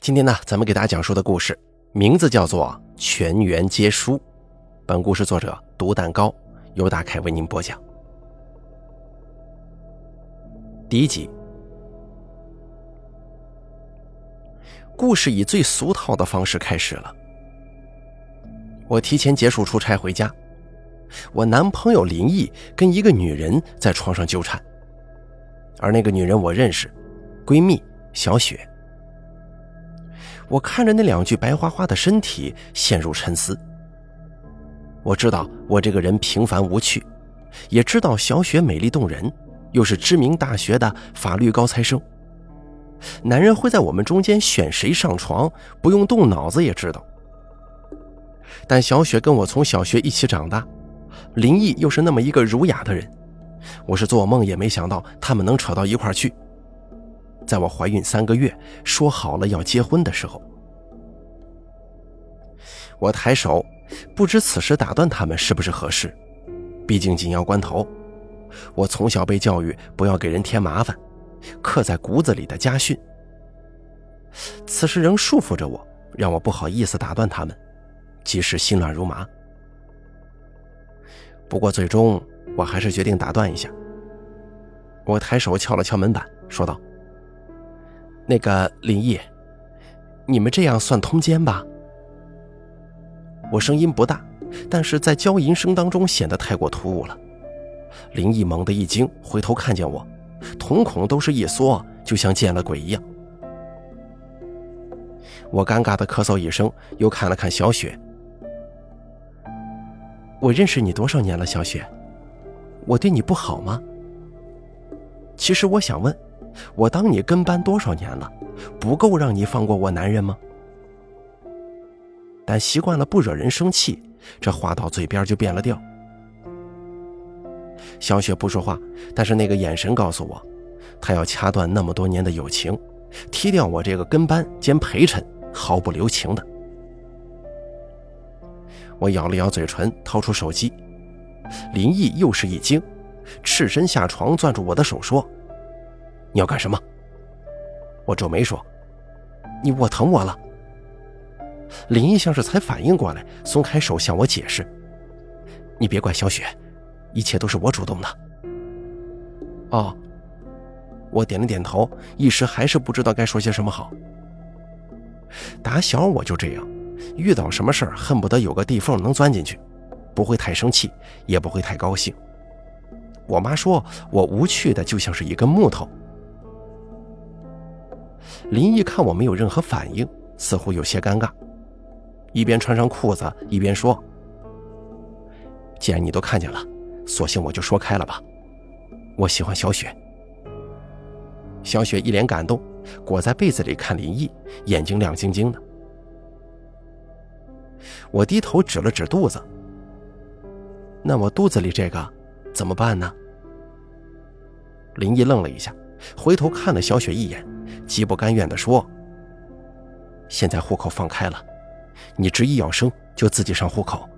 今天呢，咱们给大家讲述的故事名字叫做《全员皆输》。本故事作者独蛋糕由大凯为您播讲。第一集，故事以最俗套的方式开始了。我提前结束出差回家，我男朋友林毅跟一个女人在床上纠缠，而那个女人我认识，闺蜜小雪。我看着那两具白花花的身体，陷入沉思。我知道我这个人平凡无趣，也知道小雪美丽动人，又是知名大学的法律高材生。男人会在我们中间选谁上床，不用动脑子也知道。但小雪跟我从小学一起长大，林毅又是那么一个儒雅的人，我是做梦也没想到他们能扯到一块去。在我怀孕三个月，说好了要结婚的时候，我抬手，不知此时打断他们是不是合适。毕竟紧要关头，我从小被教育不要给人添麻烦，刻在骨子里的家训。此时仍束缚着我，让我不好意思打断他们，即使心乱如麻。不过最终我还是决定打断一下。我抬手敲了敲门板，说道。那个林毅，你们这样算通奸吧？我声音不大，但是在娇吟声当中显得太过突兀了。林毅猛地一惊，回头看见我，瞳孔都是一缩，就像见了鬼一样。我尴尬的咳嗽一声，又看了看小雪。我认识你多少年了，小雪？我对你不好吗？其实我想问。我当你跟班多少年了，不够让你放过我男人吗？但习惯了不惹人生气，这话到嘴边就变了调。小雪不说话，但是那个眼神告诉我，她要掐断那么多年的友情，踢掉我这个跟班兼陪衬，毫不留情的。我咬了咬嘴唇，掏出手机，林毅又是一惊，赤身下床，攥住我的手说。你要干什么？我皱眉说：“你我疼我了。”林毅像是才反应过来，松开手向我解释：“你别怪小雪，一切都是我主动的。”哦，我点了点头，一时还是不知道该说些什么好。打小我就这样，遇到什么事儿恨不得有个地缝能钻进去，不会太生气，也不会太高兴。我妈说我无趣的就像是一根木头。林毅看我没有任何反应，似乎有些尴尬，一边穿上裤子一边说：“既然你都看见了，索性我就说开了吧。我喜欢小雪。”小雪一脸感动，裹在被子里看林毅，眼睛亮晶晶的。我低头指了指肚子：“那我肚子里这个怎么办呢？”林毅愣了一下，回头看了小雪一眼。极不甘愿地说：“现在户口放开了，你执意要生就自己上户口，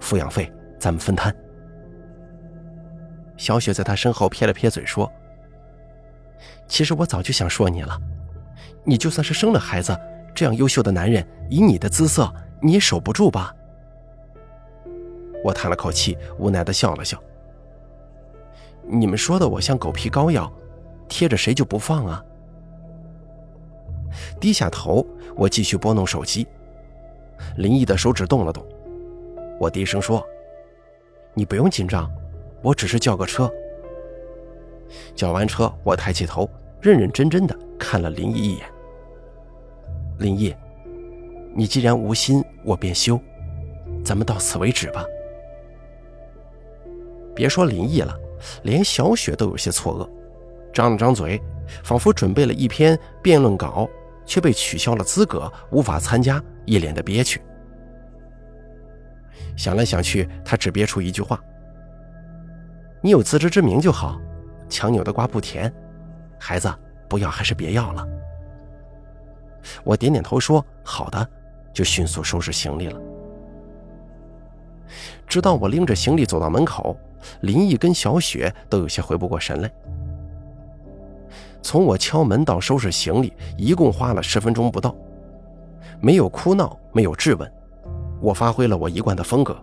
抚养费咱们分摊。”小雪在他身后撇了撇嘴说：“其实我早就想说你了，你就算是生了孩子，这样优秀的男人，以你的姿色，你也守不住吧？”我叹了口气，无奈地笑了笑：“你们说的我像狗皮膏药，贴着谁就不放啊？”低下头，我继续拨弄手机。林毅的手指动了动，我低声说：“你不用紧张，我只是叫个车。”叫完车，我抬起头，认认真真的看了林毅一眼。林毅，你既然无心，我便休，咱们到此为止吧。别说林毅了，连小雪都有些错愕，张了张嘴，仿佛准备了一篇辩论稿。却被取消了资格，无法参加，一脸的憋屈。想来想去，他只憋出一句话：“你有自知之明就好，强扭的瓜不甜，孩子，不要还是别要了。”我点点头说：“好的。”就迅速收拾行李了。直到我拎着行李走到门口，林毅跟小雪都有些回不过神来。从我敲门到收拾行李，一共花了十分钟不到，没有哭闹，没有质问，我发挥了我一贯的风格，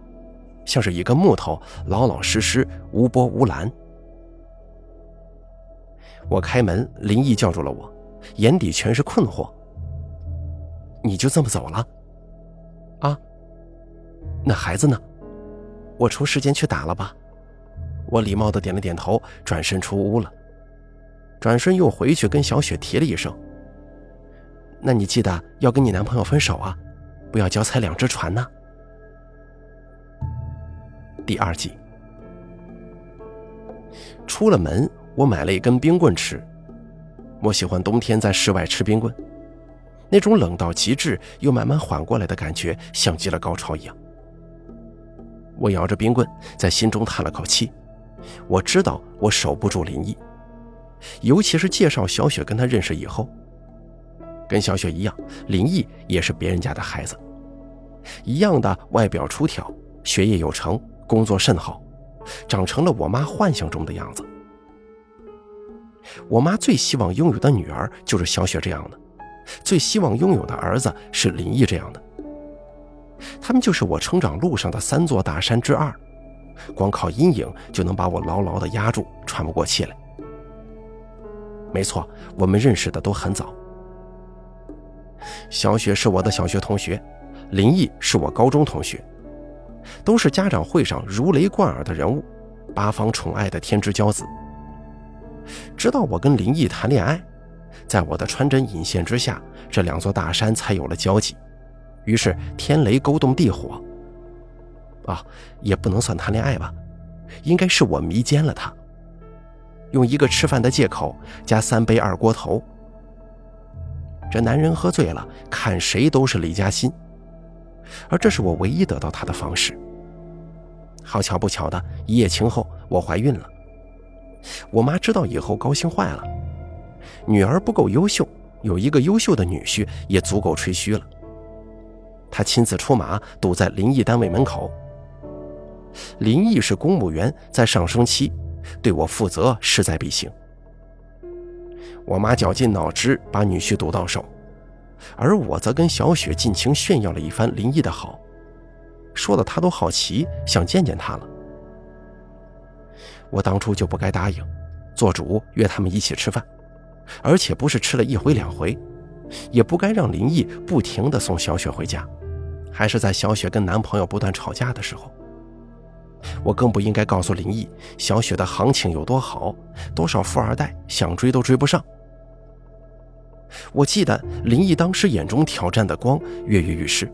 像是一根木头，老老实实，无波无澜。我开门，林毅叫住了我，眼底全是困惑：“你就这么走了？啊？那孩子呢？我抽时间去打了吧。”我礼貌的点了点头，转身出屋了。转身又回去跟小雪提了一声：“那你记得要跟你男朋友分手啊，不要脚踩两只船呢。”第二季，出了门，我买了一根冰棍吃。我喜欢冬天在室外吃冰棍，那种冷到极致又慢慢缓过来的感觉，像极了高潮一样。我咬着冰棍，在心中叹了口气。我知道我守不住林毅，尤其是介绍小雪跟他认识以后，跟小雪一样，林毅也是别人家的孩子，一样的外表出挑，学业有成，工作甚好，长成了我妈幻想中的样子。我妈最希望拥有的女儿就是小雪这样的，最希望拥有的儿子是林毅这样的。他们就是我成长路上的三座大山之二。光靠阴影就能把我牢牢地压住，喘不过气来。没错，我们认识的都很早。小雪是我的小学同学，林毅是我高中同学，都是家长会上如雷贯耳的人物，八方宠爱的天之骄子。直到我跟林毅谈恋爱，在我的穿针引线之下，这两座大山才有了交集，于是天雷勾动地火。啊，也不能算谈恋爱吧，应该是我迷奸了他，用一个吃饭的借口加三杯二锅头。这男人喝醉了，看谁都是李嘉欣，而这是我唯一得到他的方式。好巧不巧的一夜情后，我怀孕了。我妈知道以后高兴坏了，女儿不够优秀，有一个优秀的女婿也足够吹嘘了。她亲自出马，堵在林毅单位门口。林毅是公务员，在上升期，对我负责势在必行。我妈绞尽脑汁把女婿堵到手，而我则跟小雪尽情炫耀了一番林毅的好，说的她都好奇，想见见他了。我当初就不该答应，做主约他们一起吃饭，而且不是吃了一回两回，也不该让林毅不停地送小雪回家，还是在小雪跟男朋友不断吵架的时候。我更不应该告诉林毅，小雪的行情有多好，多少富二代想追都追不上。我记得林毅当时眼中挑战的光跃跃欲试。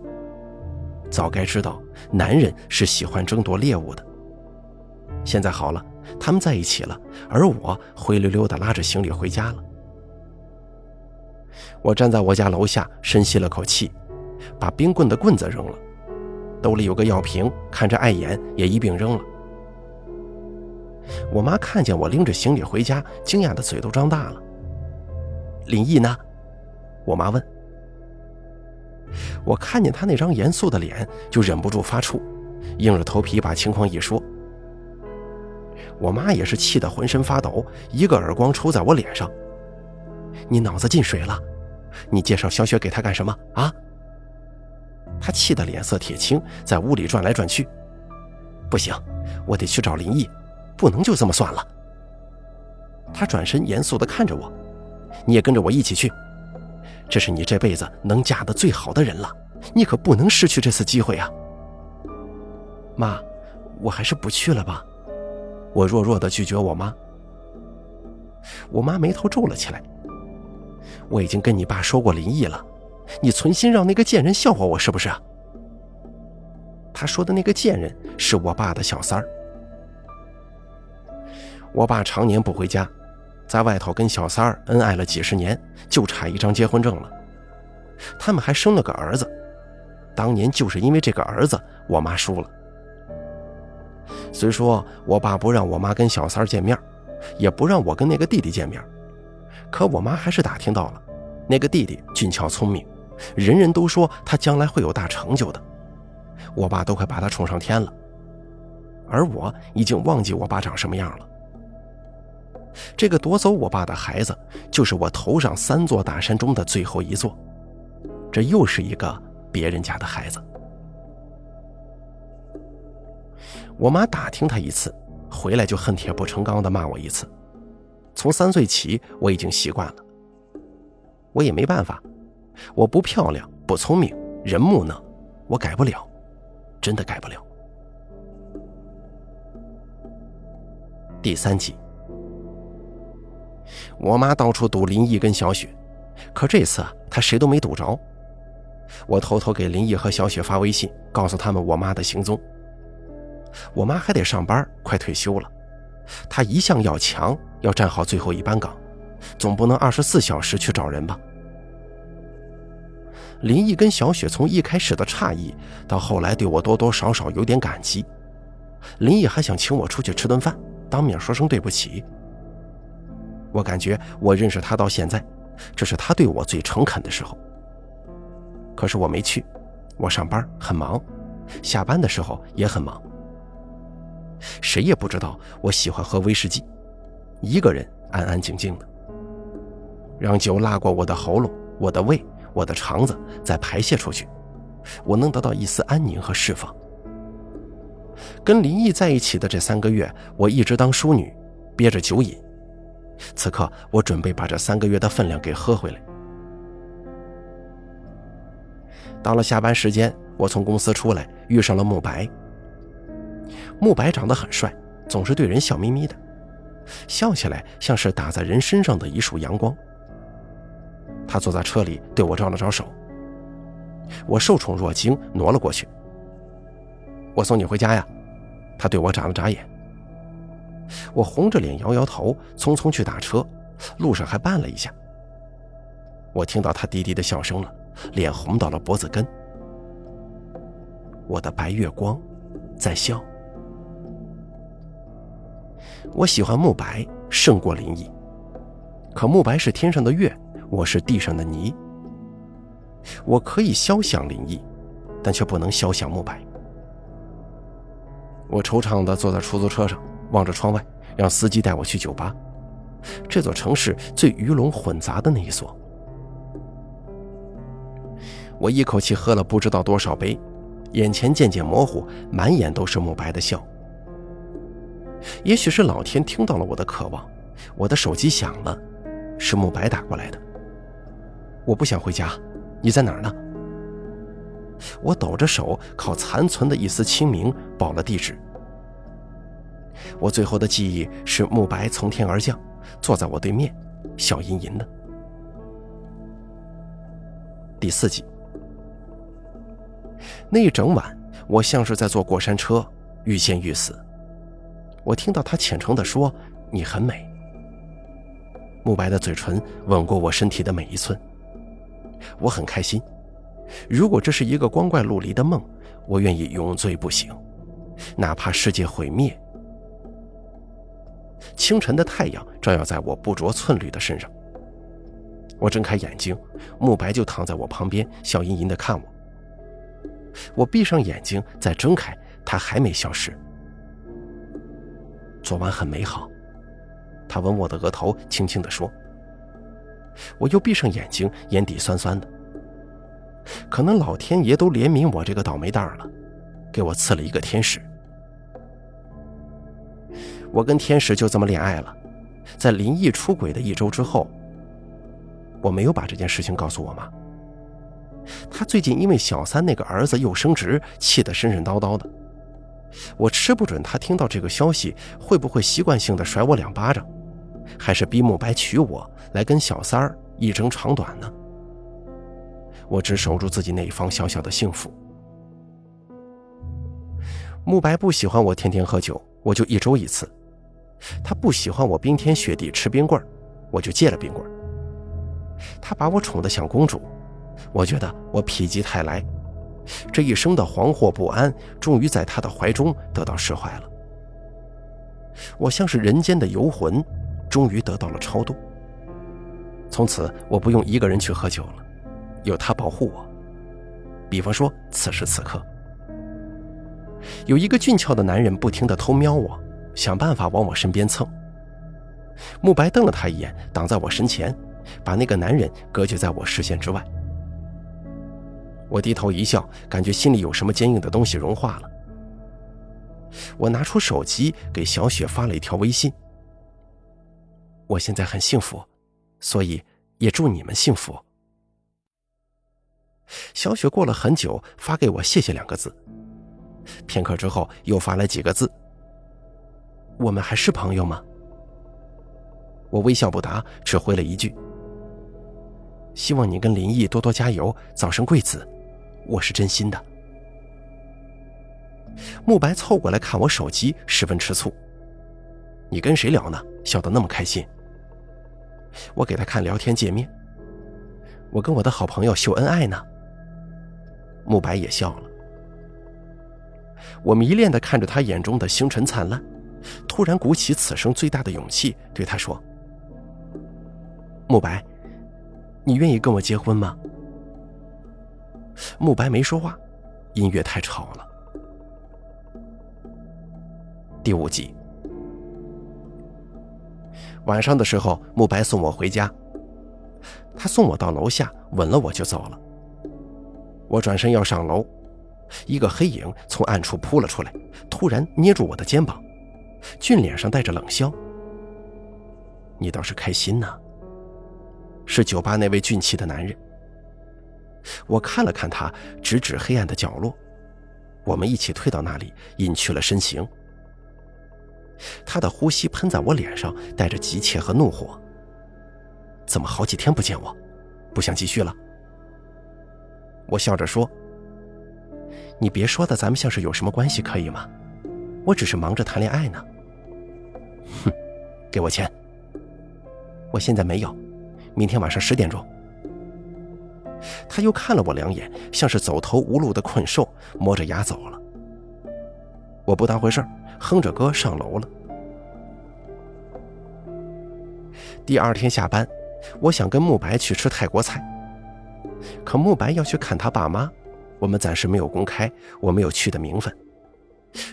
早该知道，男人是喜欢争夺猎物的。现在好了，他们在一起了，而我灰溜溜的拉着行李回家了。我站在我家楼下，深吸了口气，把冰棍的棍子扔了。兜里有个药瓶，看着碍眼，也一并扔了。我妈看见我拎着行李回家，惊讶的嘴都张大了。林毅呢？我妈问。我看见他那张严肃的脸，就忍不住发怵，硬着头皮把情况一说。我妈也是气得浑身发抖，一个耳光抽在我脸上：“你脑子进水了？你介绍小雪给他干什么啊？”他气得脸色铁青，在屋里转来转去。不行，我得去找林毅，不能就这么算了。他转身严肃地看着我：“你也跟着我一起去，这是你这辈子能嫁的最好的人了，你可不能失去这次机会啊！”妈，我还是不去了吧。我弱弱地拒绝我妈。我妈眉头皱了起来。我已经跟你爸说过林毅了。你存心让那个贱人笑话我是不是？他说的那个贱人是我爸的小三儿。我爸常年不回家，在外头跟小三儿恩爱了几十年，就差一张结婚证了。他们还生了个儿子，当年就是因为这个儿子，我妈输了。虽说我爸不让我妈跟小三儿见面，也不让我跟那个弟弟见面，可我妈还是打听到了，那个弟弟俊俏聪明。人人都说他将来会有大成就的，我爸都快把他宠上天了，而我已经忘记我爸长什么样了。这个夺走我爸的孩子，就是我头上三座大山中的最后一座，这又是一个别人家的孩子。我妈打听他一次，回来就恨铁不成钢的骂我一次。从三岁起，我已经习惯了。我也没办法，我不漂亮，不聪明，人木讷，我改不了，真的改不了。第三集，我妈到处堵林毅跟小雪，可这次，她谁都没堵着。我偷偷给林毅和小雪发微信，告诉他们我妈的行踪。我妈还得上班，快退休了。她一向要强，要站好最后一班岗，总不能二十四小时去找人吧？林毅跟小雪从一开始的诧异，到后来对我多多少少有点感激。林毅还想请我出去吃顿饭，当面说声对不起。我感觉我认识他到现在，这是他对我最诚恳的时候。可是我没去，我上班很忙，下班的时候也很忙。谁也不知道我喜欢喝威士忌，一个人安安静静的，让酒拉过我的喉咙、我的胃、我的肠子，再排泄出去，我能得到一丝安宁和释放。跟林毅在一起的这三个月，我一直当淑女，憋着酒瘾。此刻，我准备把这三个月的分量给喝回来。到了下班时间，我从公司出来，遇上了慕白。慕白长得很帅，总是对人笑眯眯的，笑起来像是打在人身上的一束阳光。他坐在车里对我招了招手，我受宠若惊，挪了过去。我送你回家呀，他对我眨了眨眼。我红着脸摇摇头，匆匆去打车，路上还绊了一下。我听到他低低的笑声了，脸红到了脖子根。我的白月光，在笑。我喜欢慕白胜过林毅，可慕白是天上的月，我是地上的泥。我可以肖想林毅，但却不能肖想慕白。我惆怅地坐在出租车上，望着窗外，让司机带我去酒吧，这座城市最鱼龙混杂的那一所。我一口气喝了不知道多少杯，眼前渐渐模糊，满眼都是慕白的笑。也许是老天听到了我的渴望，我的手机响了，是慕白打过来的。我不想回家，你在哪儿呢？我抖着手，靠残存的一丝清明报了地址。我最后的记忆是慕白从天而降，坐在我对面，笑吟吟的。第四集，那一整晚，我像是在坐过山车，欲仙欲死。我听到他虔诚地说：“你很美。”慕白的嘴唇吻过我身体的每一寸，我很开心。如果这是一个光怪陆离的梦，我愿意永醉不醒，哪怕世界毁灭。清晨的太阳照耀在我不着寸缕的身上。我睁开眼睛，慕白就躺在我旁边，笑吟吟地看我。我闭上眼睛，再睁开，他还没消失。昨晚很美好，他吻我的额头，轻轻地说。我又闭上眼睛，眼底酸酸的。可能老天爷都怜悯我这个倒霉蛋了，给我赐了一个天使。我跟天使就这么恋爱了，在林毅出轨的一周之后，我没有把这件事情告诉我妈。他最近因为小三那个儿子又升职，气得神神叨叨的。我吃不准他听到这个消息会不会习惯性的甩我两巴掌，还是逼慕白娶我来跟小三儿一争长短呢？我只守住自己那一方小小的幸福。慕白不喜欢我天天喝酒，我就一周一次；他不喜欢我冰天雪地吃冰棍我就戒了冰棍他把我宠得像公主，我觉得我否极泰来。这一生的惶惑不安，终于在他的怀中得到释怀了。我像是人间的游魂，终于得到了超度。从此，我不用一个人去喝酒了，有他保护我。比方说，此时此刻，有一个俊俏的男人不停地偷瞄我，想办法往我身边蹭。慕白瞪了他一眼，挡在我身前，把那个男人隔绝在我视线之外。我低头一笑，感觉心里有什么坚硬的东西融化了。我拿出手机给小雪发了一条微信：“我现在很幸福，所以也祝你们幸福。”小雪过了很久发给我“谢谢”两个字，片刻之后又发来几个字：“我们还是朋友吗？”我微笑不答，只回了一句：“希望你跟林毅多多加油，早生贵子。”我是真心的。慕白凑过来看我手机，十分吃醋：“你跟谁聊呢？笑得那么开心。”我给他看聊天界面：“我跟我的好朋友秀恩爱呢。”慕白也笑了。我迷恋的看着他眼中的星辰灿烂，突然鼓起此生最大的勇气，对他说。慕白，你愿意跟我结婚吗？慕白没说话，音乐太吵了。第五集，晚上的时候，慕白送我回家，他送我到楼下，吻了我就走了。我转身要上楼，一个黑影从暗处扑了出来，突然捏住我的肩膀，俊脸上带着冷笑：“你倒是开心呢。”是酒吧那位俊气的男人。我看了看他，指指黑暗的角落，我们一起退到那里，隐去了身形。他的呼吸喷在我脸上，带着急切和怒火。怎么好几天不见我，不想继续了？我笑着说：“你别说的，咱们像是有什么关系，可以吗？我只是忙着谈恋爱呢。”哼，给我钱。我现在没有。明天晚上十点钟，他又看了我两眼，像是走投无路的困兽，磨着牙走了。我不当回事儿哼着歌上楼了。第二天下班，我想跟慕白去吃泰国菜，可慕白要去看他爸妈，我们暂时没有公开我没有去的名分。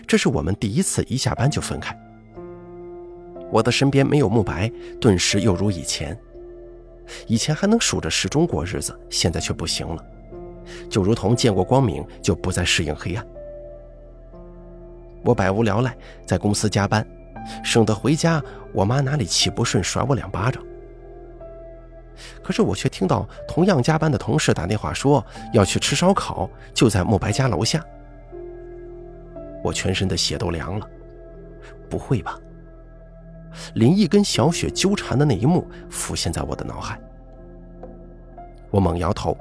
这是我们第一次一下班就分开。我的身边没有慕白，顿时又如以前。以前还能数着时钟过日子，现在却不行了，就如同见过光明就不再适应黑暗。我百无聊赖，在公司加班，省得回家我妈哪里气不顺甩我两巴掌。可是我却听到同样加班的同事打电话说要去吃烧烤，就在慕白家楼下。我全身的血都凉了，不会吧？林毅跟小雪纠缠的那一幕浮现在我的脑海，我猛摇头，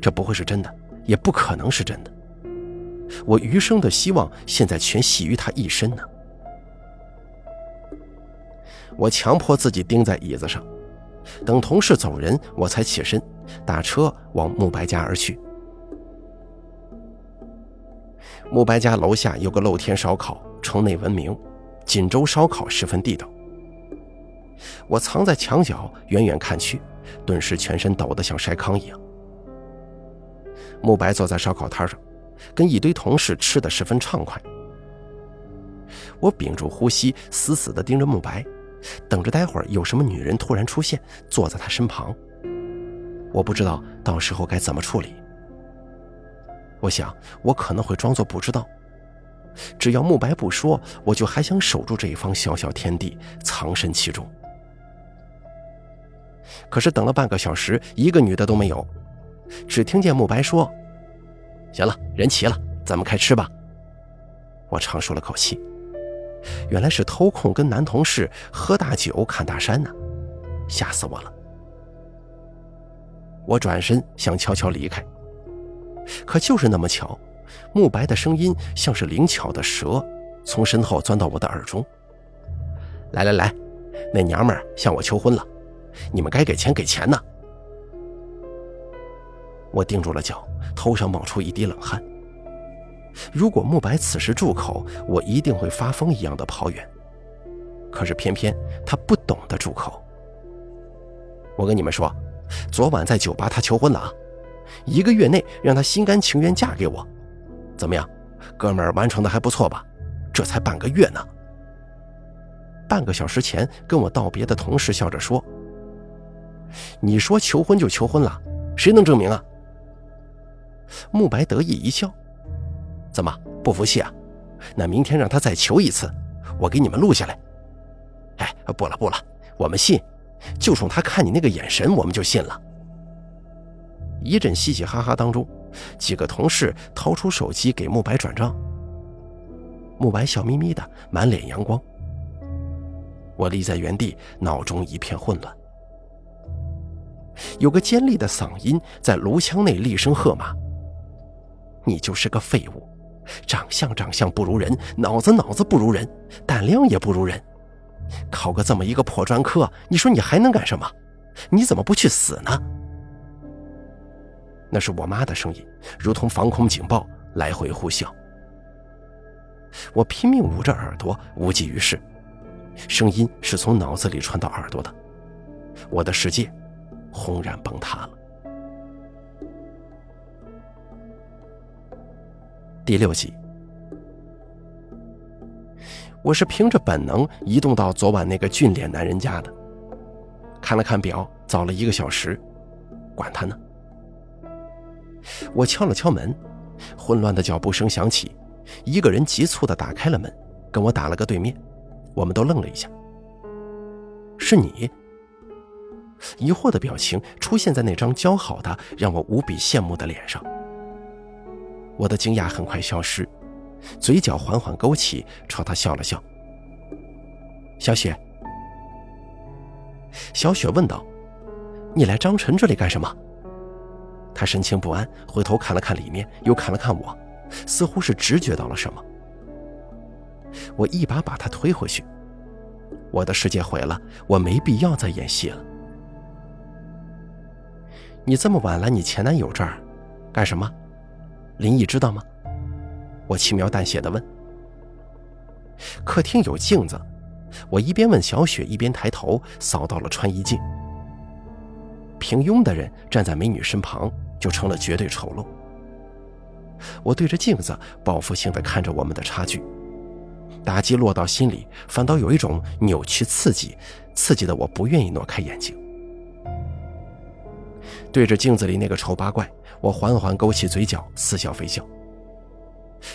这不会是真的，也不可能是真的。我余生的希望现在全系于他一身呢。我强迫自己钉在椅子上，等同事走人，我才起身，打车往慕白家而去。慕白家楼下有个露天烧烤，城内闻名，锦州烧烤十分地道。我藏在墙角，远远看去，顿时全身抖得像筛糠一样。慕白坐在烧烤摊上，跟一堆同事吃得十分畅快。我屏住呼吸，死死地盯着慕白，等着待会儿有什么女人突然出现，坐在他身旁。我不知道到时候该怎么处理。我想，我可能会装作不知道。只要慕白不说，我就还想守住这一方小小天地，藏身其中。可是等了半个小时，一个女的都没有，只听见慕白说：“行了，人齐了，咱们开吃吧。”我长舒了口气，原来是偷空跟男同事喝大酒看大山呢，吓死我了。我转身想悄悄离开，可就是那么巧，慕白的声音像是灵巧的蛇，从身后钻到我的耳中：“来来来，那娘们向我求婚了。”你们该给钱给钱呢！我定住了脚，头上冒出一滴冷汗。如果慕白此时住口，我一定会发疯一样的跑远。可是偏偏他不懂得住口。我跟你们说，昨晚在酒吧他求婚了啊！一个月内让他心甘情愿嫁给我，怎么样，哥们儿完成的还不错吧？这才半个月呢。半个小时前跟我道别的同事笑着说。你说求婚就求婚了，谁能证明啊？慕白得意一笑：“怎么不服气啊？那明天让他再求一次，我给你们录下来。”哎，不了不了，我们信，就冲他看你那个眼神，我们就信了。一阵嘻嘻哈哈当中，几个同事掏出手机给慕白转账。慕白笑眯眯的，满脸阳光。我立在原地，脑中一片混乱。有个尖利的嗓音在颅腔内厉声喝骂：“你就是个废物，长相长相不如人，脑子脑子不如人，胆量也不如人，考个这么一个破专科，你说你还能干什么？你怎么不去死呢？”那是我妈的声音，如同防空警报，来回呼啸。我拼命捂着耳朵，无济于事。声音是从脑子里传到耳朵的，我的世界轰然崩塌了。第六集，我是凭着本能移动到昨晚那个俊脸男人家的，看了看表，早了一个小时，管他呢。我敲了敲门，混乱的脚步声响起，一个人急促的打开了门，跟我打了个对面。我们都愣了一下。是你？疑惑的表情出现在那张姣好的、让我无比羡慕的脸上。我的惊讶很快消失，嘴角缓缓勾起，朝他笑了笑。小雪，小雪问道：“你来张晨这里干什么？”他神情不安，回头看了看里面，又看了看我，似乎是直觉到了什么。我一把把他推回去。我的世界毁了，我没必要再演戏了。你这么晚来你前男友这儿，干什么？林毅知道吗？我轻描淡写的问。客厅有镜子，我一边问小雪，一边抬头扫到了穿衣镜。平庸的人站在美女身旁，就成了绝对丑陋。我对着镜子报复性的看着我们的差距。打击落到心里，反倒有一种扭曲刺激，刺激的我不愿意挪开眼睛。对着镜子里那个丑八怪，我缓缓勾起嘴角，似笑非笑。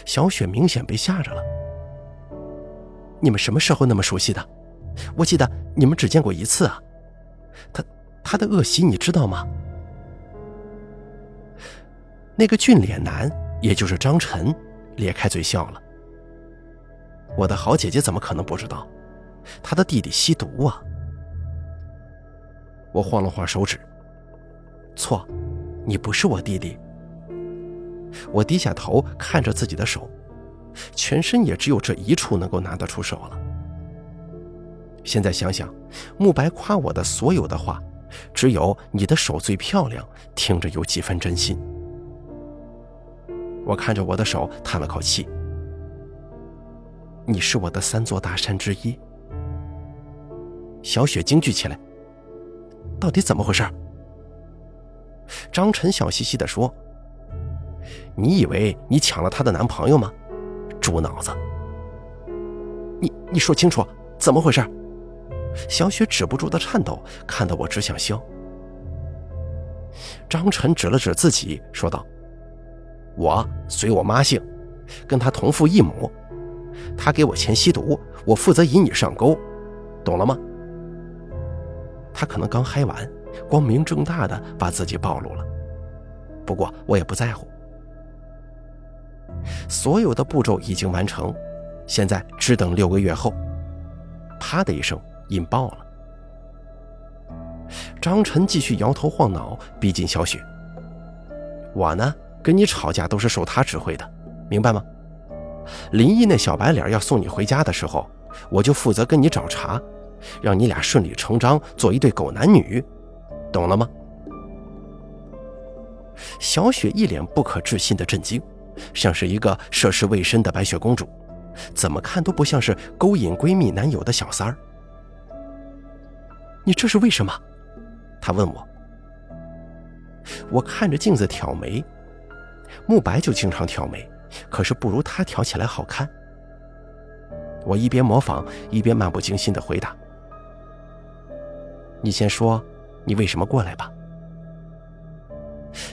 小雪明显被吓着了。你们什么时候那么熟悉的？我记得你们只见过一次啊。他他的恶习你知道吗？那个俊脸男，也就是张晨，咧开嘴笑了。我的好姐姐怎么可能不知道？他的弟弟吸毒啊！我晃了晃手指，错，你不是我弟弟。我低下头看着自己的手，全身也只有这一处能够拿得出手了。现在想想，慕白夸我的所有的话，只有你的手最漂亮，听着有几分真心。我看着我的手，叹了口气。你是我的三座大山之一。小雪惊惧起来，到底怎么回事？张晨笑嘻嘻地说：“你以为你抢了她的男朋友吗？猪脑子！你你说清楚怎么回事？”小雪止不住的颤抖，看得我只想笑。张晨指了指自己，说道：“我随我妈姓，跟她同父异母。”她给我钱吸毒，我负责引你上钩，懂了吗？他可能刚嗨完，光明正大的把自己暴露了。不过我也不在乎，所有的步骤已经完成，现在只等六个月后。啪的一声，引爆了。张晨继续摇头晃脑，逼近小雪。我呢，跟你吵架都是受他指挥的，明白吗？林毅那小白脸要送你回家的时候，我就负责跟你找茬，让你俩顺理成章做一对狗男女，懂了吗？小雪一脸不可置信的震惊，像是一个涉世未深的白雪公主，怎么看都不像是勾引闺蜜男友的小三儿。你这是为什么？她问我。我看着镜子挑眉，慕白就经常挑眉。可是不如他挑起来好看。我一边模仿，一边漫不经心的回答：“你先说，你为什么过来吧。”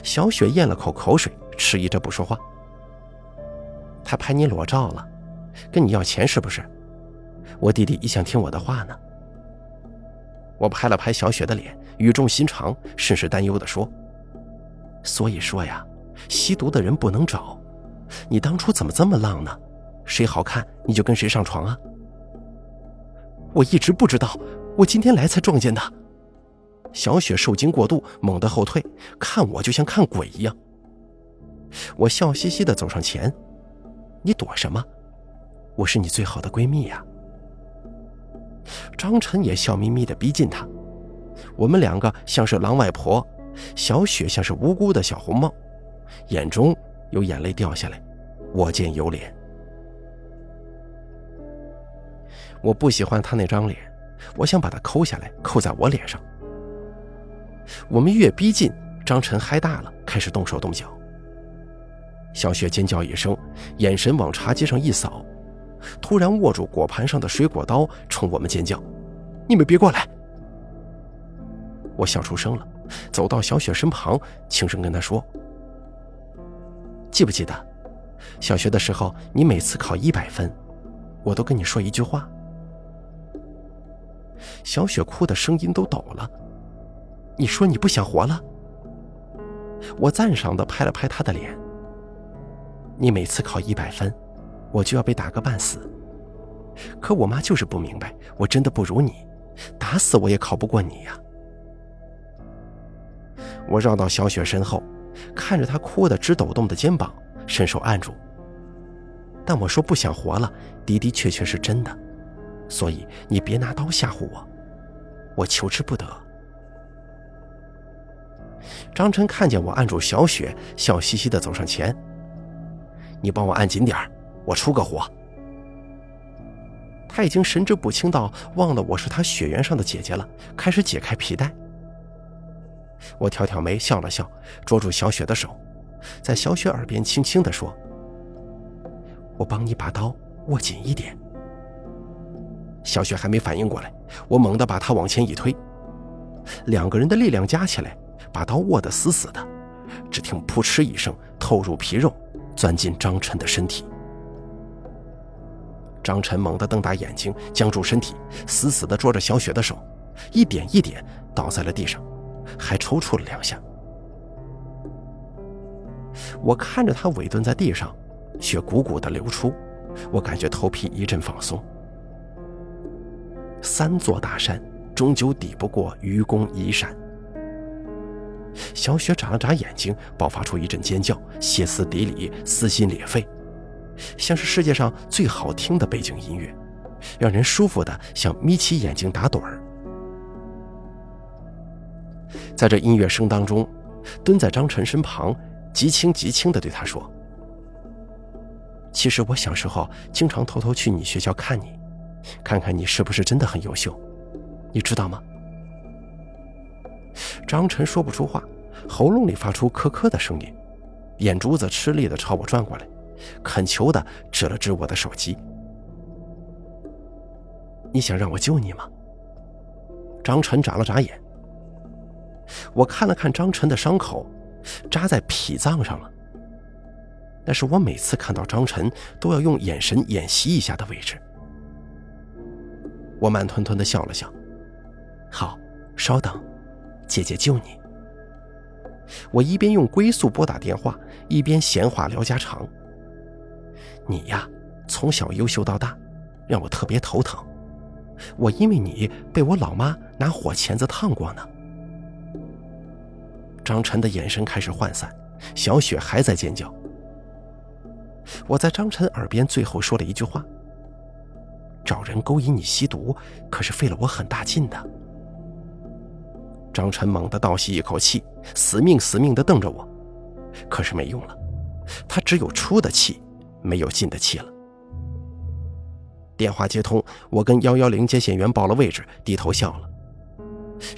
小雪咽了口口水，迟疑着不说话。他拍你裸照了，跟你要钱是不是？我弟弟一向听我的话呢。我拍了拍小雪的脸，语重心长，甚是担忧地说：“所以说呀，吸毒的人不能找。你当初怎么这么浪呢？谁好看你就跟谁上床啊？”我一直不知道，我今天来才撞见的。小雪受惊过度，猛地后退，看我就像看鬼一样。我笑嘻嘻地走上前：“你躲什么？我是你最好的闺蜜呀。”张晨也笑眯眯地逼近她，我们两个像是狼外婆，小雪像是无辜的小红帽，眼中有眼泪掉下来，我见犹怜。我不喜欢她那张脸，我想把它抠下来，扣在我脸上。我们越逼近，张晨嗨大了，开始动手动脚。小雪尖叫一声，眼神往茶几上一扫。突然握住果盘上的水果刀，冲我们尖叫：“你们别过来！”我笑出声了，走到小雪身旁，轻声跟她说：“记不记得，小学的时候你每次考一百分，我都跟你说一句话。”小雪哭的声音都抖了。“你说你不想活了？”我赞赏的拍了拍他的脸。“你每次考一百分。”我就要被打个半死，可我妈就是不明白，我真的不如你，打死我也考不过你呀！我绕到小雪身后，看着她哭得直抖动的肩膀，伸手按住。但我说不想活了，的的确确是真的，所以你别拿刀吓唬我，我求之不得。张晨看见我按住小雪，笑嘻嘻地走上前：“你帮我按紧点。”我出个火，他已经神志不清到忘了我是他血缘上的姐姐了，开始解开皮带。我挑挑眉，笑了笑，捉住小雪的手，在小雪耳边轻轻地说：“我帮你把刀握紧一点。”小雪还没反应过来，我猛地把她往前一推，两个人的力量加起来，把刀握得死死的。只听“扑哧”一声，透入皮肉，钻进张晨的身体。张晨猛地瞪大眼睛，僵住身体，死死地捉着小雪的手，一点一点倒在了地上，还抽搐了两下。我看着他委顿在地上，血汩汩地流出，我感觉头皮一阵放松。三座大山终究抵不过愚公移山。小雪眨了眨眼睛，爆发出一阵尖叫，歇斯底里，撕心裂肺。像是世界上最好听的背景音乐，让人舒服的想眯起眼睛打盹儿。在这音乐声当中，蹲在张晨身旁，极轻极轻地对他说：“其实我小时候经常偷偷去你学校看你，看看你是不是真的很优秀，你知道吗？”张晨说不出话，喉咙里发出咳咳的声音，眼珠子吃力地朝我转过来。恳求的指了指我的手机。你想让我救你吗？张晨眨了眨眼。我看了看张晨的伤口，扎在脾脏上了。那是我每次看到张晨都要用眼神演习一下的位置。我慢吞吞的笑了笑。好，稍等，姐姐救你。我一边用龟速拨打电话，一边闲话聊家常。你呀，从小优秀到大，让我特别头疼。我因为你被我老妈拿火钳子烫过呢。张晨的眼神开始涣散，小雪还在尖叫。我在张晨耳边最后说了一句话：“找人勾引你吸毒，可是费了我很大劲的。”张晨猛地倒吸一口气，死命死命地瞪着我，可是没用了，他只有出的气。没有进的气了。电话接通，我跟幺幺零接线员报了位置，低头笑了。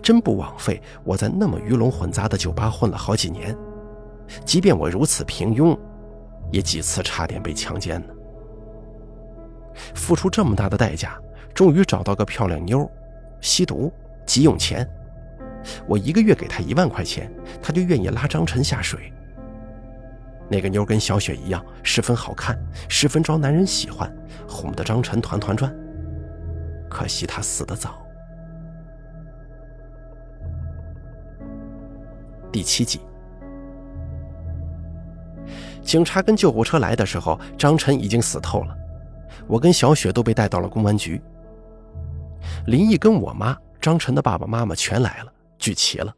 真不枉费我在那么鱼龙混杂的酒吧混了好几年，即便我如此平庸，也几次差点被强奸呢。付出这么大的代价，终于找到个漂亮妞，吸毒急用钱，我一个月给她一万块钱，她就愿意拉张晨下水。那个妞跟小雪一样，十分好看，十分招男人喜欢，哄得张晨团团转。可惜他死得早。第七集，警察跟救护车来的时候，张晨已经死透了。我跟小雪都被带到了公安局。林毅跟我妈、张晨的爸爸妈妈全来了，聚齐了。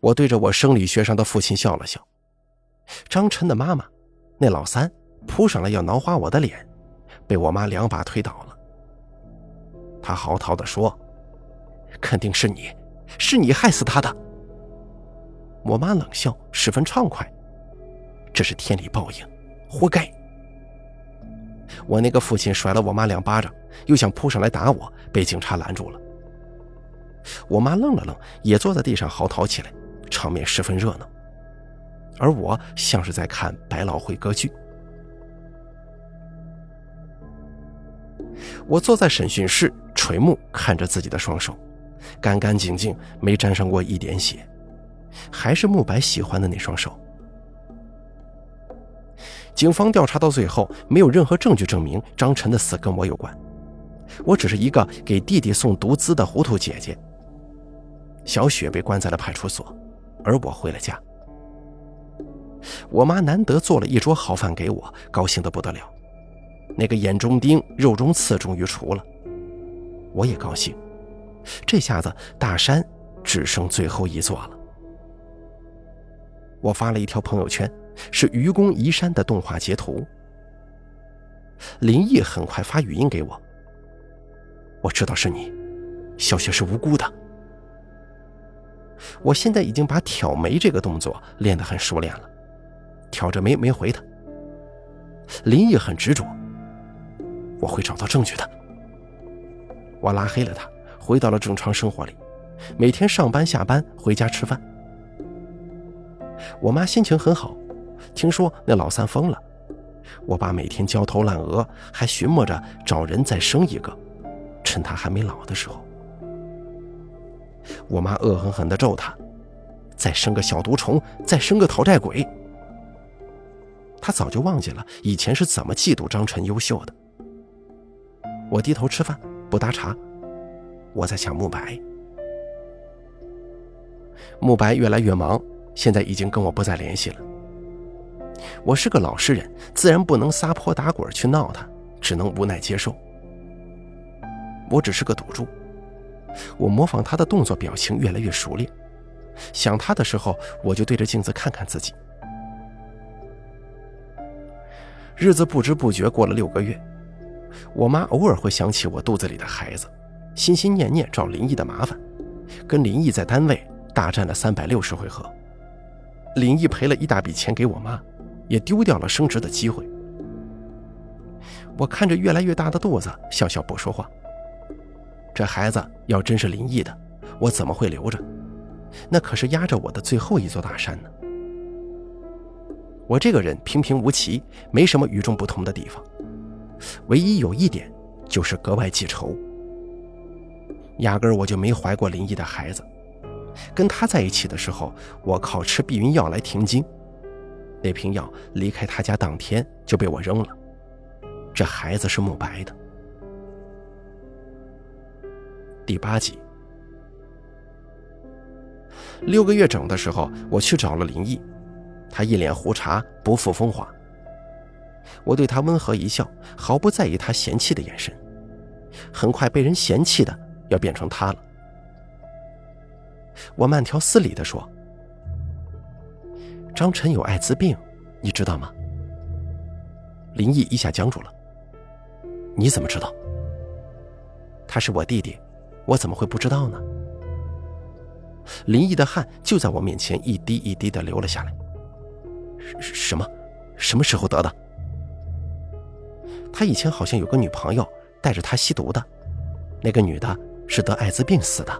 我对着我生理学上的父亲笑了笑。张晨的妈妈，那老三扑上来要挠花我的脸，被我妈两把推倒了。他嚎啕地说：“肯定是你，是你害死他的。”我妈冷笑，十分畅快：“这是天理报应，活该。”我那个父亲甩了我妈两巴掌，又想扑上来打我，被警察拦住了。我妈愣了愣，也坐在地上嚎啕起来，场面十分热闹。而我像是在看百老汇歌剧。我坐在审讯室，垂目看着自己的双手，干干净净，没沾上过一点血，还是慕白喜欢的那双手。警方调查到最后，没有任何证据证明张晨的死跟我有关，我只是一个给弟弟送毒资的糊涂姐姐。小雪被关在了派出所，而我回了家。我妈难得做了一桌好饭给我，高兴得不得了。那个眼中钉、肉中刺终于除了，我也高兴。这下子大山只剩最后一座了。我发了一条朋友圈，是愚公移山的动画截图。林毅很快发语音给我：“我知道是你，小雪是无辜的。”我现在已经把挑眉这个动作练得很熟练了。挑着眉没回他，林毅很执着。我会找到证据的。我拉黑了他，回到了正常生活里，每天上班下班回家吃饭。我妈心情很好，听说那老三疯了，我爸每天焦头烂额，还寻摸着找人再生一个，趁他还没老的时候。我妈恶狠狠地咒他，再生个小毒虫，再生个讨债鬼。他早就忘记了以前是怎么嫉妒张晨优秀的。我低头吃饭，不搭茬。我在想慕白。慕白越来越忙，现在已经跟我不再联系了。我是个老实人，自然不能撒泼打滚去闹他，只能无奈接受。我只是个赌注。我模仿他的动作表情越来越熟练，想他的时候，我就对着镜子看看自己。日子不知不觉过了六个月，我妈偶尔会想起我肚子里的孩子，心心念念找林毅的麻烦，跟林毅在单位大战了三百六十回合，林毅赔了一大笔钱给我妈，也丢掉了升职的机会。我看着越来越大的肚子，笑笑不说话。这孩子要真是林毅的，我怎么会留着？那可是压着我的最后一座大山呢。我这个人平平无奇，没什么与众不同的地方，唯一有一点就是格外记仇。压根儿我就没怀过林毅的孩子，跟他在一起的时候，我靠吃避孕药来停经，那瓶药离开他家当天就被我扔了，这孩子是慕白的。第八集，六个月整的时候，我去找了林毅。他一脸胡茬，不复风华。我对他温和一笑，毫不在意他嫌弃的眼神。很快被人嫌弃的要变成他了。我慢条斯理地说：“张晨有艾滋病，你知道吗？”林毅一下僵住了。你怎么知道？他是我弟弟，我怎么会不知道呢？林毅的汗就在我面前一滴一滴地流了下来。什么？什么时候得的？他以前好像有个女朋友，带着他吸毒的，那个女的是得艾滋病死的。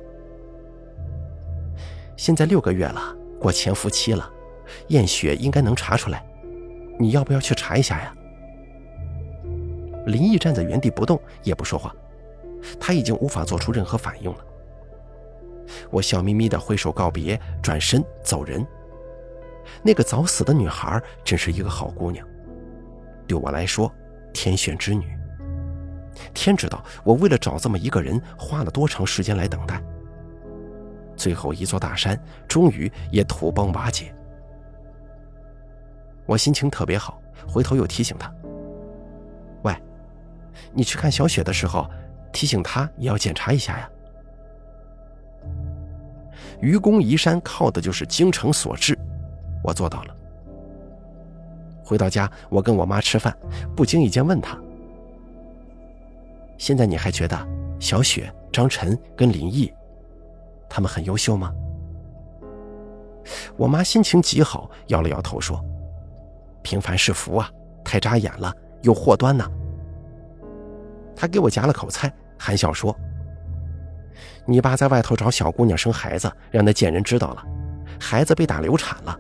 现在六个月了，过潜伏期了，验血应该能查出来。你要不要去查一下呀？林毅站在原地不动，也不说话，他已经无法做出任何反应了。我笑眯眯的挥手告别，转身走人。那个早死的女孩真是一个好姑娘，对我来说，天选之女。天知道我为了找这么一个人花了多长时间来等待。最后一座大山终于也土崩瓦解。我心情特别好，回头又提醒他：“喂，你去看小雪的时候，提醒他也要检查一下呀。”愚公移山靠的就是精诚所至，我做到了。回到家，我跟我妈吃饭，不经意间问她：“现在你还觉得小雪、张晨跟林毅，他们很优秀吗？”我妈心情极好，摇了摇头说：“平凡是福啊，太扎眼了，有祸端呢。”她给我夹了口菜，含笑说。你爸在外头找小姑娘生孩子，让那贱人知道了，孩子被打流产了。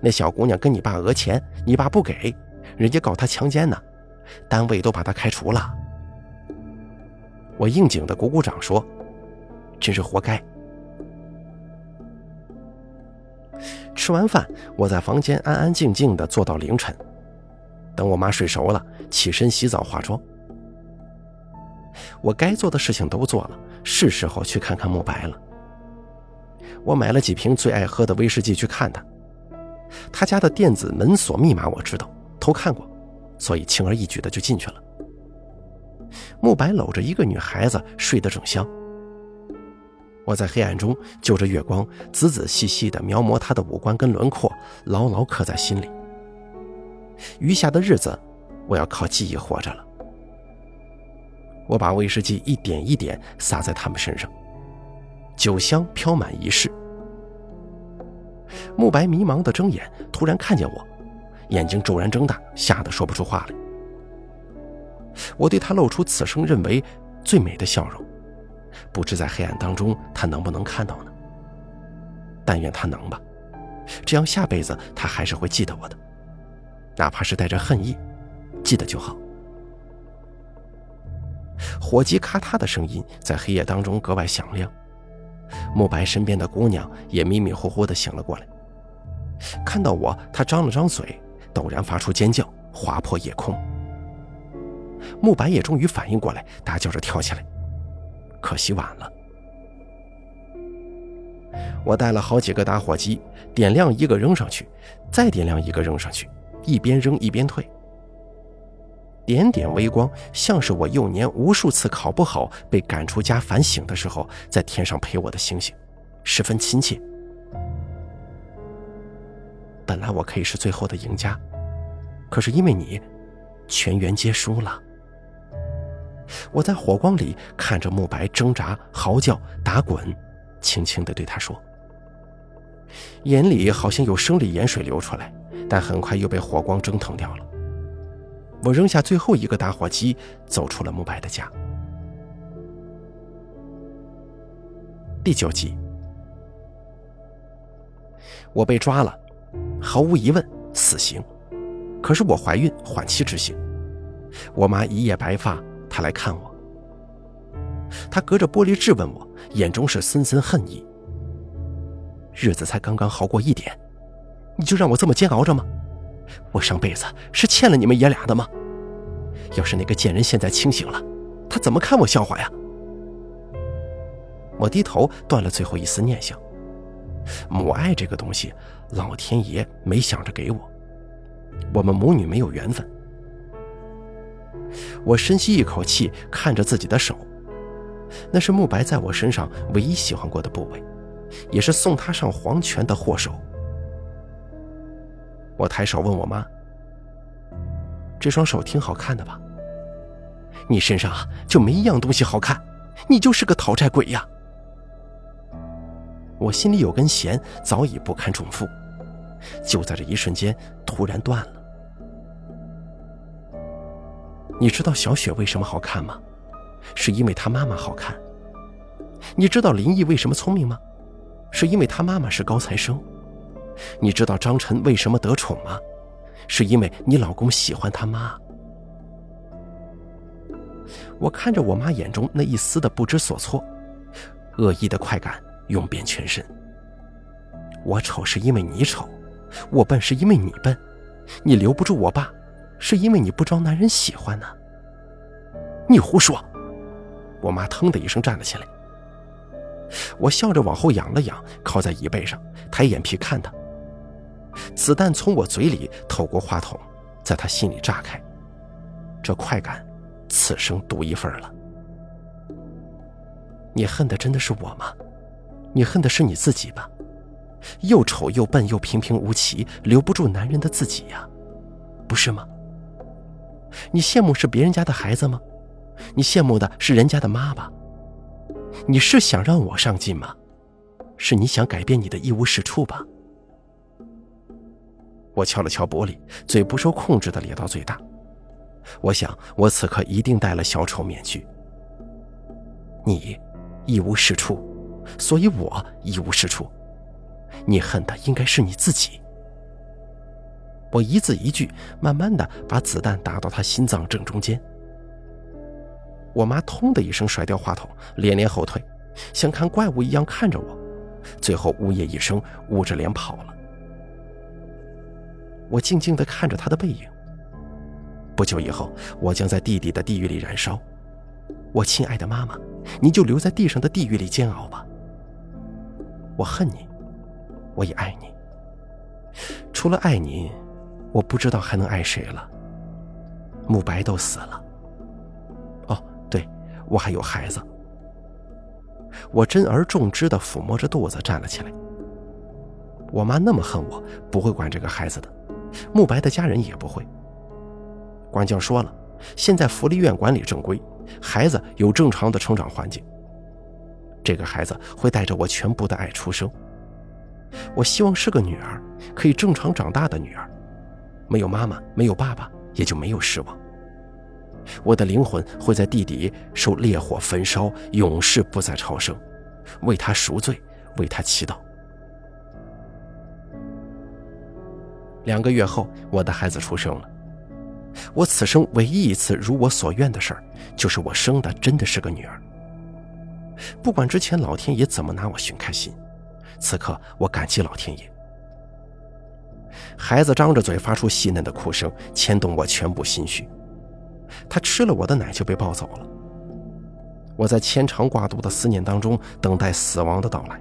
那小姑娘跟你爸讹钱，你爸不给，人家告他强奸呢，单位都把他开除了。我应景的鼓鼓掌说：“真是活该。”吃完饭，我在房间安安静静的坐到凌晨，等我妈睡熟了，起身洗澡化妆。我该做的事情都做了。是时候去看看慕白了。我买了几瓶最爱喝的威士忌去看他。他家的电子门锁密码我知道，偷看过，所以轻而易举的就进去了。慕白搂着一个女孩子睡得正香。我在黑暗中就着月光，仔仔细细的描摹她的五官跟轮廓，牢牢刻在心里。余下的日子，我要靠记忆活着了。我把威士忌一点一点洒在他们身上，酒香飘满一室。慕白迷茫的睁眼，突然看见我，眼睛骤然睁大，吓得说不出话来。我对他露出此生认为最美的笑容，不知在黑暗当中他能不能看到呢？但愿他能吧，这样下辈子他还是会记得我的，哪怕是带着恨意，记得就好。火机咔嗒的声音在黑夜当中格外响亮，慕白身边的姑娘也迷迷糊糊的醒了过来。看到我，她张了张嘴，陡然发出尖叫，划破夜空。慕白也终于反应过来，大叫着跳起来，可惜晚了。我带了好几个打火机，点亮一个扔上去，再点亮一个扔上去，一边扔一边退。点点微光，像是我幼年无数次考不好被赶出家反省的时候，在天上陪我的星星，十分亲切。本来我可以是最后的赢家，可是因为你，全员皆输了。我在火光里看着慕白挣扎、嚎叫、打滚，轻轻地对他说，眼里好像有生理盐水流出来，但很快又被火光蒸腾掉了。我扔下最后一个打火机，走出了慕白的家。第九集，我被抓了，毫无疑问死刑。可是我怀孕，缓期执行。我妈一夜白发，她来看我。她隔着玻璃质问我，眼中是森森恨意。日子才刚刚好过一点，你就让我这么煎熬着吗？我上辈子是欠了你们爷俩的吗？要是那个贱人现在清醒了，他怎么看我笑话呀？我低头断了最后一丝念想。母爱这个东西，老天爷没想着给我，我们母女没有缘分。我深吸一口气，看着自己的手，那是慕白在我身上唯一喜欢过的部位，也是送他上黄泉的祸首。我抬手问我妈：“这双手挺好看的吧？你身上就没一样东西好看，你就是个讨债鬼呀！”我心里有根弦早已不堪重负，就在这一瞬间突然断了。你知道小雪为什么好看吗？是因为她妈妈好看。你知道林毅为什么聪明吗？是因为他妈妈是高材生。你知道张晨为什么得宠吗？是因为你老公喜欢他妈。我看着我妈眼中那一丝的不知所措，恶意的快感涌遍全身。我丑是因为你丑，我笨是因为你笨，你留不住我爸，是因为你不招男人喜欢呢。你胡说！我妈腾的一声站了起来。我笑着往后仰了仰，靠在椅背上，抬眼皮看他。子弹从我嘴里透过话筒，在他心里炸开。这快感，此生独一份了。你恨的真的是我吗？你恨的是你自己吧？又丑又笨又平平无奇，留不住男人的自己呀，不是吗？你羡慕是别人家的孩子吗？你羡慕的是人家的妈吧？你是想让我上进吗？是你想改变你的一无是处吧？我敲了敲玻璃，嘴不受控制的咧到最大。我想，我此刻一定戴了小丑面具。你一无是处，所以我一无是处。你恨的应该是你自己。我一字一句，慢慢的把子弹打到他心脏正中间。我妈“通”的一声甩掉话筒，连连后退，像看怪物一样看着我，最后呜咽一声，捂着脸跑了。我静静的看着她的背影。不久以后，我将在弟弟的地狱里燃烧。我亲爱的妈妈，你就留在地上的地狱里煎熬吧。我恨你，我也爱你。除了爱你，我不知道还能爱谁了。慕白都死了。哦，对我还有孩子，我珍而重之的抚摸着肚子站了起来。我妈那么恨我，不会管这个孩子的，慕白的家人也不会。管教说了，现在福利院管理正规，孩子有正常的成长环境。这个孩子会带着我全部的爱出生。我希望是个女儿，可以正常长大的女儿，没有妈妈，没有爸爸，也就没有失望。我的灵魂会在地底受烈火焚烧，永世不再超生，为他赎罪，为他祈祷。两个月后，我的孩子出生了。我此生唯一一次如我所愿的事儿，就是我生的真的是个女儿。不管之前老天爷怎么拿我寻开心，此刻我感激老天爷。孩子张着嘴发出细嫩的哭声，牵动我全部心绪。他吃了我的奶就被抱走了。我在牵肠挂肚的思念当中等待死亡的到来。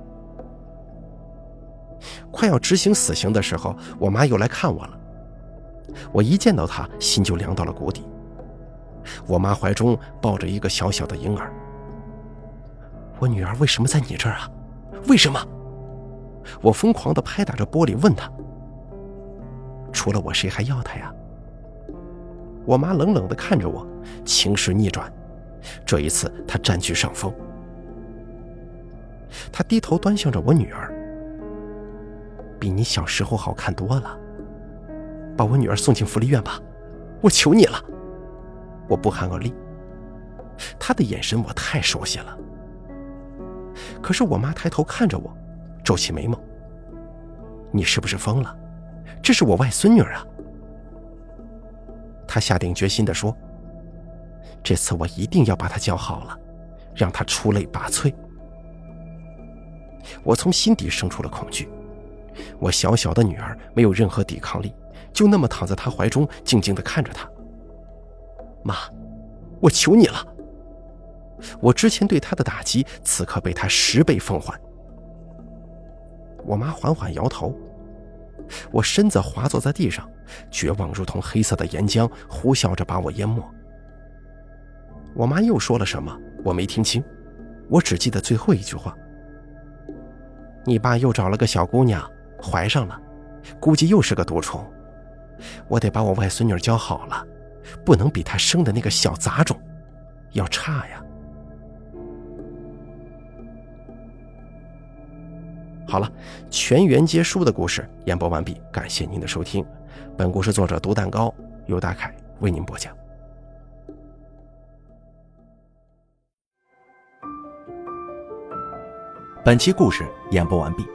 快要执行死刑的时候，我妈又来看我了。我一见到她，心就凉到了谷底。我妈怀中抱着一个小小的婴儿。我女儿为什么在你这儿啊？为什么？我疯狂地拍打着玻璃问她。除了我，谁还要她呀？我妈冷冷地看着我，情势逆转，这一次她占据上风。她低头端详着我女儿，比你小时候好看多了。把我女儿送进福利院吧，我求你了。我不寒而栗，她的眼神我太熟悉了。可是我妈抬头看着我，皱起眉毛：“你是不是疯了？这是我外孙女啊！”她下定决心地说：“这次我一定要把她教好了，让她出类拔萃。”我从心底生出了恐惧。我小小的女儿没有任何抵抗力，就那么躺在他怀中，静静地看着他。妈，我求你了！我之前对他的打击，此刻被他十倍奉还。我妈缓缓摇头。我身子滑坐在地上，绝望如同黑色的岩浆，呼啸着把我淹没。我妈又说了什么？我没听清，我只记得最后一句话：“你爸又找了个小姑娘，怀上了，估计又是个毒虫。我得把我外孙女教好了，不能比她生的那个小杂种要差呀。”好了，全员皆输的故事演播完毕，感谢您的收听。本故事作者毒蛋糕由大凯为您播讲。本期故事演播完毕。